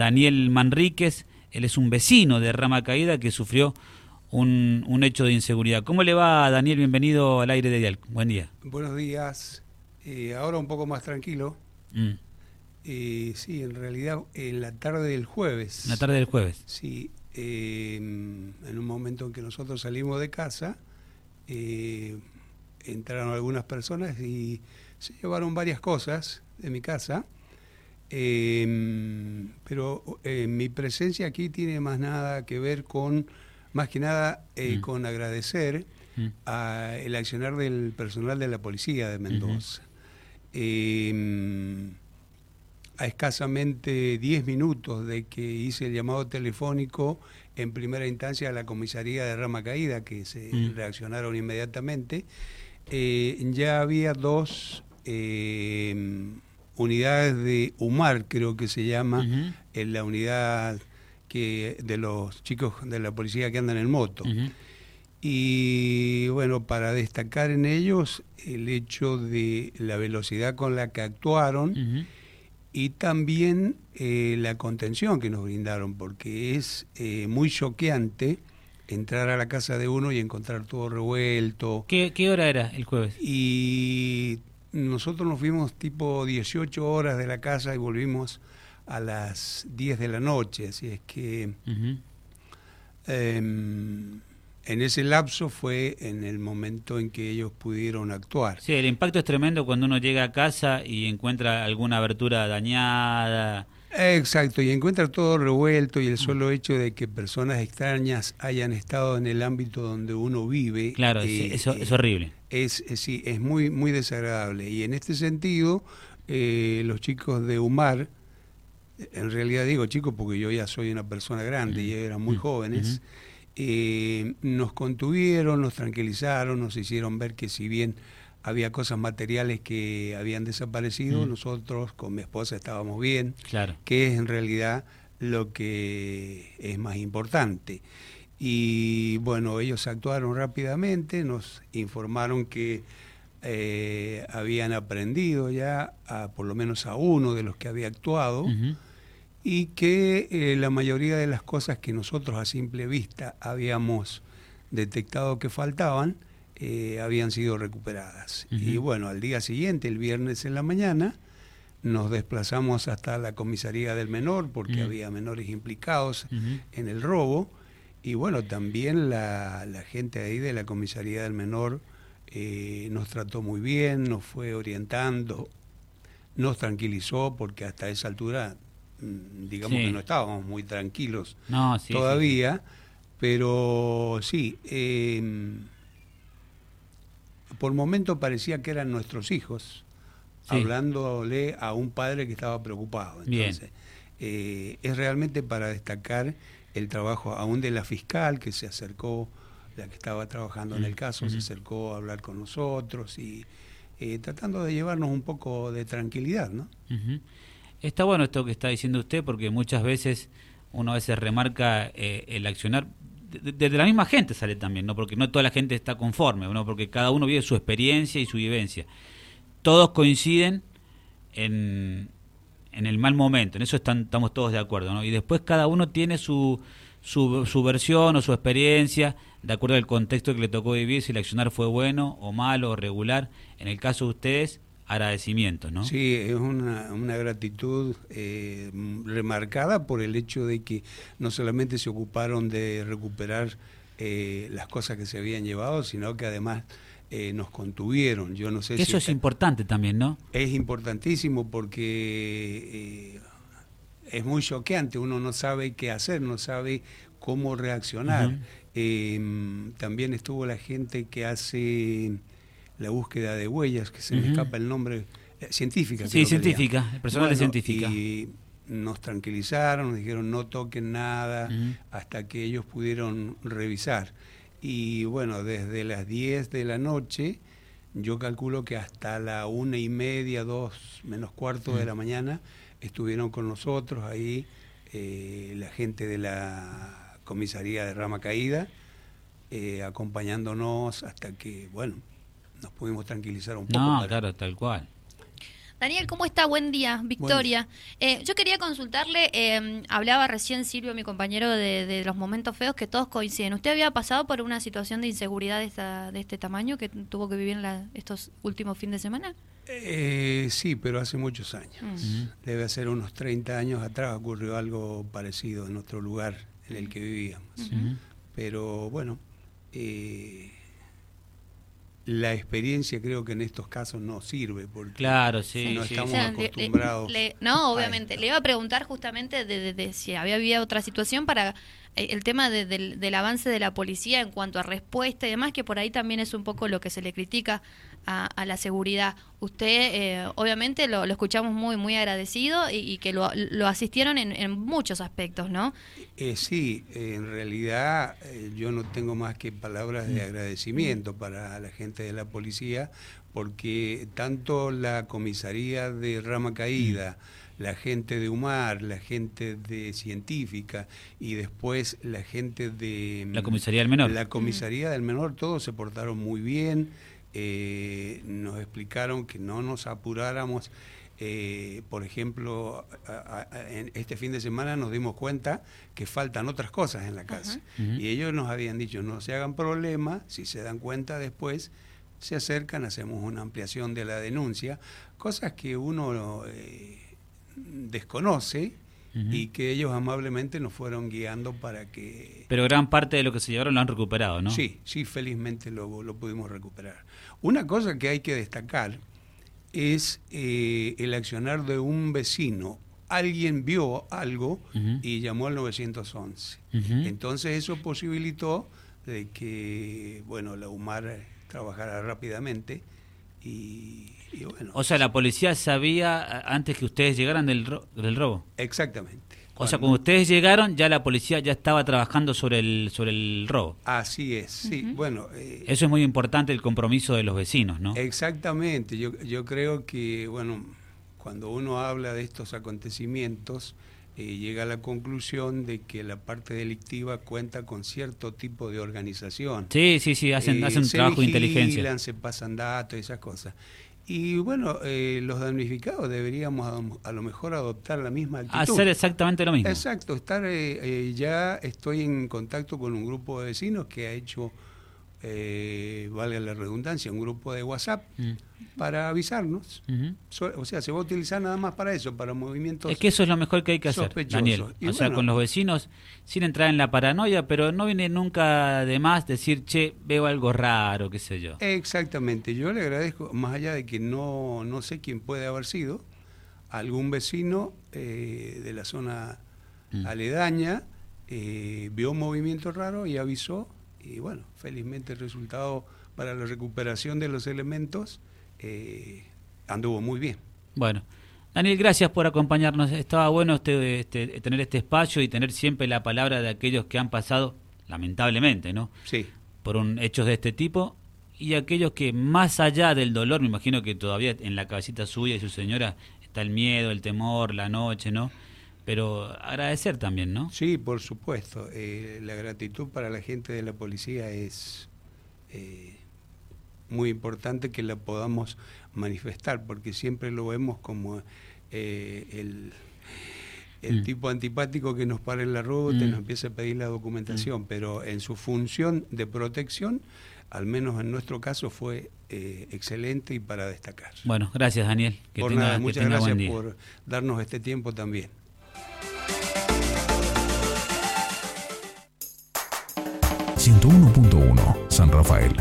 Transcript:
Daniel Manríquez, él es un vecino de Rama Caída que sufrió un, un, hecho de inseguridad. ¿Cómo le va, Daniel? Bienvenido al aire de Dial. Buen día. Buenos días. Eh, ahora un poco más tranquilo. Mm. Eh, sí, en realidad en la tarde del jueves. En la tarde del jueves. Sí, eh, en un momento en que nosotros salimos de casa, entraron algunas personas y se llevaron varias cosas de mi casa. Eh, pero eh, mi presencia aquí tiene más nada que ver con, más que nada, eh, mm. con agradecer mm. a el accionar del personal de la policía de Mendoza. Em, a escasamente 10 minutos de que hice el llamado telefónico en primera instancia a la comisaría de Rama Caída, que se mm. reaccionaron inmediatamente, ya había dos em, unidades de UMAR, creo que se llama, en la unidad que de los chicos de la policía que andan en moto. Y bueno, para destacar en ellos el hecho de la velocidad con la que actuaron y también eh, la contención que nos brindaron, porque es eh, muy choqueante entrar a la casa de uno y encontrar todo revuelto. ¿Qué, ¿Qué, hora era el jueves? Y nosotros nos fuimos tipo 18 horas de la casa y volvimos a las 10 de la noche, así es que em, en ese lapso fue en el momento en que ellos pudieron actuar. Sí, el impacto es tremendo cuando uno llega a casa y encuentra alguna abertura dañada. Exacto, y encuentra todo revuelto y el solo hecho de que personas extrañas hayan estado en el ámbito donde uno vive. Claro, eh, eso es horrible es, sí, es muy, muy desagradable. Y en este sentido, eh, los chicos de UMAR, en realidad digo chicos porque yo ya soy una persona grande y eran muy jóvenes, eh, nos contuvieron, nos tranquilizaron, nos hicieron ver que si bien había cosas materiales que habían desaparecido, nosotros con mi esposa estábamos bien, claro. que es en realidad lo que es más importante. Y bueno, ellos actuaron rápidamente, nos informaron que eh, habían aprendido ya, a, por lo menos a uno de los que había actuado, y que eh, la mayoría de las cosas que nosotros a simple vista habíamos detectado que faltaban, eh, habían sido recuperadas. Y bueno, al día siguiente, el viernes en la mañana, nos desplazamos hasta la comisaría del menor, porque había menores implicados en el robo, y bueno, también la, gente ahí de la comisaría del menor eh, nos trató muy bien, nos fue orientando, nos tranquilizó, porque hasta esa altura, mm, digamos que no estábamos muy tranquilos todavía, pero sí, em, por momento parecía que eran nuestros hijos, hablándole a un padre que estaba preocupado. Entonces, eh, es realmente para destacar el trabajo aún de la fiscal que se acercó, la que estaba trabajando en el caso, se acercó a hablar con nosotros y eh, tratando de llevarnos un poco de tranquilidad, ¿no? Está bueno esto que está diciendo usted porque muchas veces uno a veces remarca eh, el accionar desde la misma gente sale también, ¿no? Porque no toda la gente está conforme, ¿no? Porque cada uno vive su experiencia y su vivencia. Todos coinciden en, en el mal momento, en eso estamos todos de acuerdo, ¿no? Y después cada uno tiene su, su, versión o su experiencia, de acuerdo al contexto que le tocó vivir, si el accionar fue bueno o malo o regular. En el caso de ustedes, agradecimiento, ¿no? Sí, es una, una gratitud eh, remarcada por el hecho de que no solamente se ocuparon de recuperar eh, las cosas que se habían llevado, sino que además eh, nos contuvieron. Yo no sé Eso es importante también, ¿no? Es importantísimo porque es muy choqueante, uno no sabe qué hacer, no sabe cómo reaccionar. También estuvo la gente que hace la búsqueda de huellas, que se me escapa el nombre, eh, científica. Sí, científica, el personal de científica. Y nos tranquilizaron, nos dijeron no toquen nada hasta que ellos pudieron revisar y bueno, desde las 10 de la noche, yo calculo que hasta la una y media, dos menos cuarto de la mañana, estuvieron con nosotros ahí eh, la gente de la comisaría de Rama Caída, eh, acompañándonos hasta que, bueno, nos pudimos tranquilizar un poco. No, claro, tal cual. Daniel, ¿cómo está? Buen día, Victoria. Eh, yo quería consultarle, eh, hablaba recién Silvio, mi compañero, de, los momentos feos que todos coinciden. ¿Usted había pasado por una situación de inseguridad de, de este tamaño que tuvo que vivir en estos últimos fines de semana? Eh, sí, pero hace muchos años. Mm. Debe ser unos 30 años atrás ocurrió algo parecido en otro lugar en el que vivíamos. Pero bueno, eh, la experiencia creo que en estos casos no sirve porque claro, sí, no estamos acostumbrados. no, obviamente. Le iba a preguntar justamente de, si había habido otra situación para el tema del, avance de la policía en cuanto a respuesta y demás, que por ahí también es un poco lo que se le critica a, la seguridad. Usted, eh, obviamente, lo, escuchamos muy, muy agradecido y, que lo, asistieron en, muchos aspectos, ¿no? Eh, sí, en realidad yo no tengo más que palabras de mm. agradecimiento para la gente de la policía, porque tanto la comisaría de Rama Caída, mm la gente de Humar, la gente de Científica y después la gente de... La comisaría del menor. La comisaría del menor, todos se portaron muy bien, eh, nos explicaron que no nos apuráramos. Eh, por ejemplo, en este fin de semana nos dimos cuenta que faltan otras cosas en la casa. Y ellos nos habían dicho, no se hagan problema, si se dan cuenta después, se acercan, hacemos una ampliación de la denuncia, cosas que uno... Eh, desconoce y que ellos amablemente nos fueron guiando para que... Pero gran parte de lo que se llevaron lo han recuperado, ¿no? Sí, sí, felizmente lo, lo pudimos recuperar. Una cosa que hay que destacar es eh, el accionar de un vecino. Alguien vio algo y llamó al 911. Entonces eso posibilitó de que, bueno, la UMAR trabajara rápidamente y o sea, la policía sabía antes que ustedes llegaran del, del robo. Exactamente. O sea, cuando ustedes llegaron, ya la policía ya estaba trabajando sobre el sobre el robo. Así es, sí. Bueno, eh, eso es muy importante el compromiso de los vecinos, ¿no? Exactamente. Yo yo creo que bueno, cuando uno habla de estos acontecimientos eh, llega a la conclusión de que la parte delictiva cuenta con cierto tipo de organización. Sí, sí, sí, hacen, hacen un eh, trabajo de inteligencia. Se pasan datos, esas cosas. Y bueno, eh, los damnificados deberíamos a, lo mejor adoptar la misma actitud. Hacer exactamente lo mismo. Exacto, estar eh, eh, ya estoy en contacto con un grupo de vecinos que ha hecho eh, valga la redundancia, un grupo de WhatsApp mm. para avisarnos. o sea, se va a utilizar nada más para eso, para movimientos. Es que eso es lo mejor que hay que hacer, Daniel. o sea, con los vecinos, sin entrar en la paranoia, pero no viene nunca de más decir, che, veo algo raro, qué sé yo. Exactamente. Yo le agradezco, más allá de que no, no sé quién puede haber sido, algún vecino eh, de la zona mm. aledaña eh, vio un movimiento raro y avisó y bueno, felizmente el resultado para la recuperación de los elementos eh, anduvo muy bien. Bueno, Daniel, gracias por acompañarnos. Estaba bueno este, este, tener este espacio y tener siempre la palabra de aquellos que han pasado, lamentablemente, ¿no? Sí. Por un, hechos de este tipo y aquellos que más allá del dolor, me imagino que todavía en la cabecita suya y su señora está el miedo, el temor, la noche, ¿no? Pero agradecer también, ¿no? Sí, por supuesto. Eh, la gratitud para la gente de la policía es eh, muy importante que la podamos manifestar, porque siempre lo vemos como eh, el, el mm. tipo antipático que nos para en la ruta y mm. nos empieza a pedir la documentación, mm. pero en su función de protección, al menos en nuestro caso, fue excelente y para destacar. Bueno, gracias Daniel. Que por nada, muchas gracias por darnos este tiempo también. 101.1 San Rafael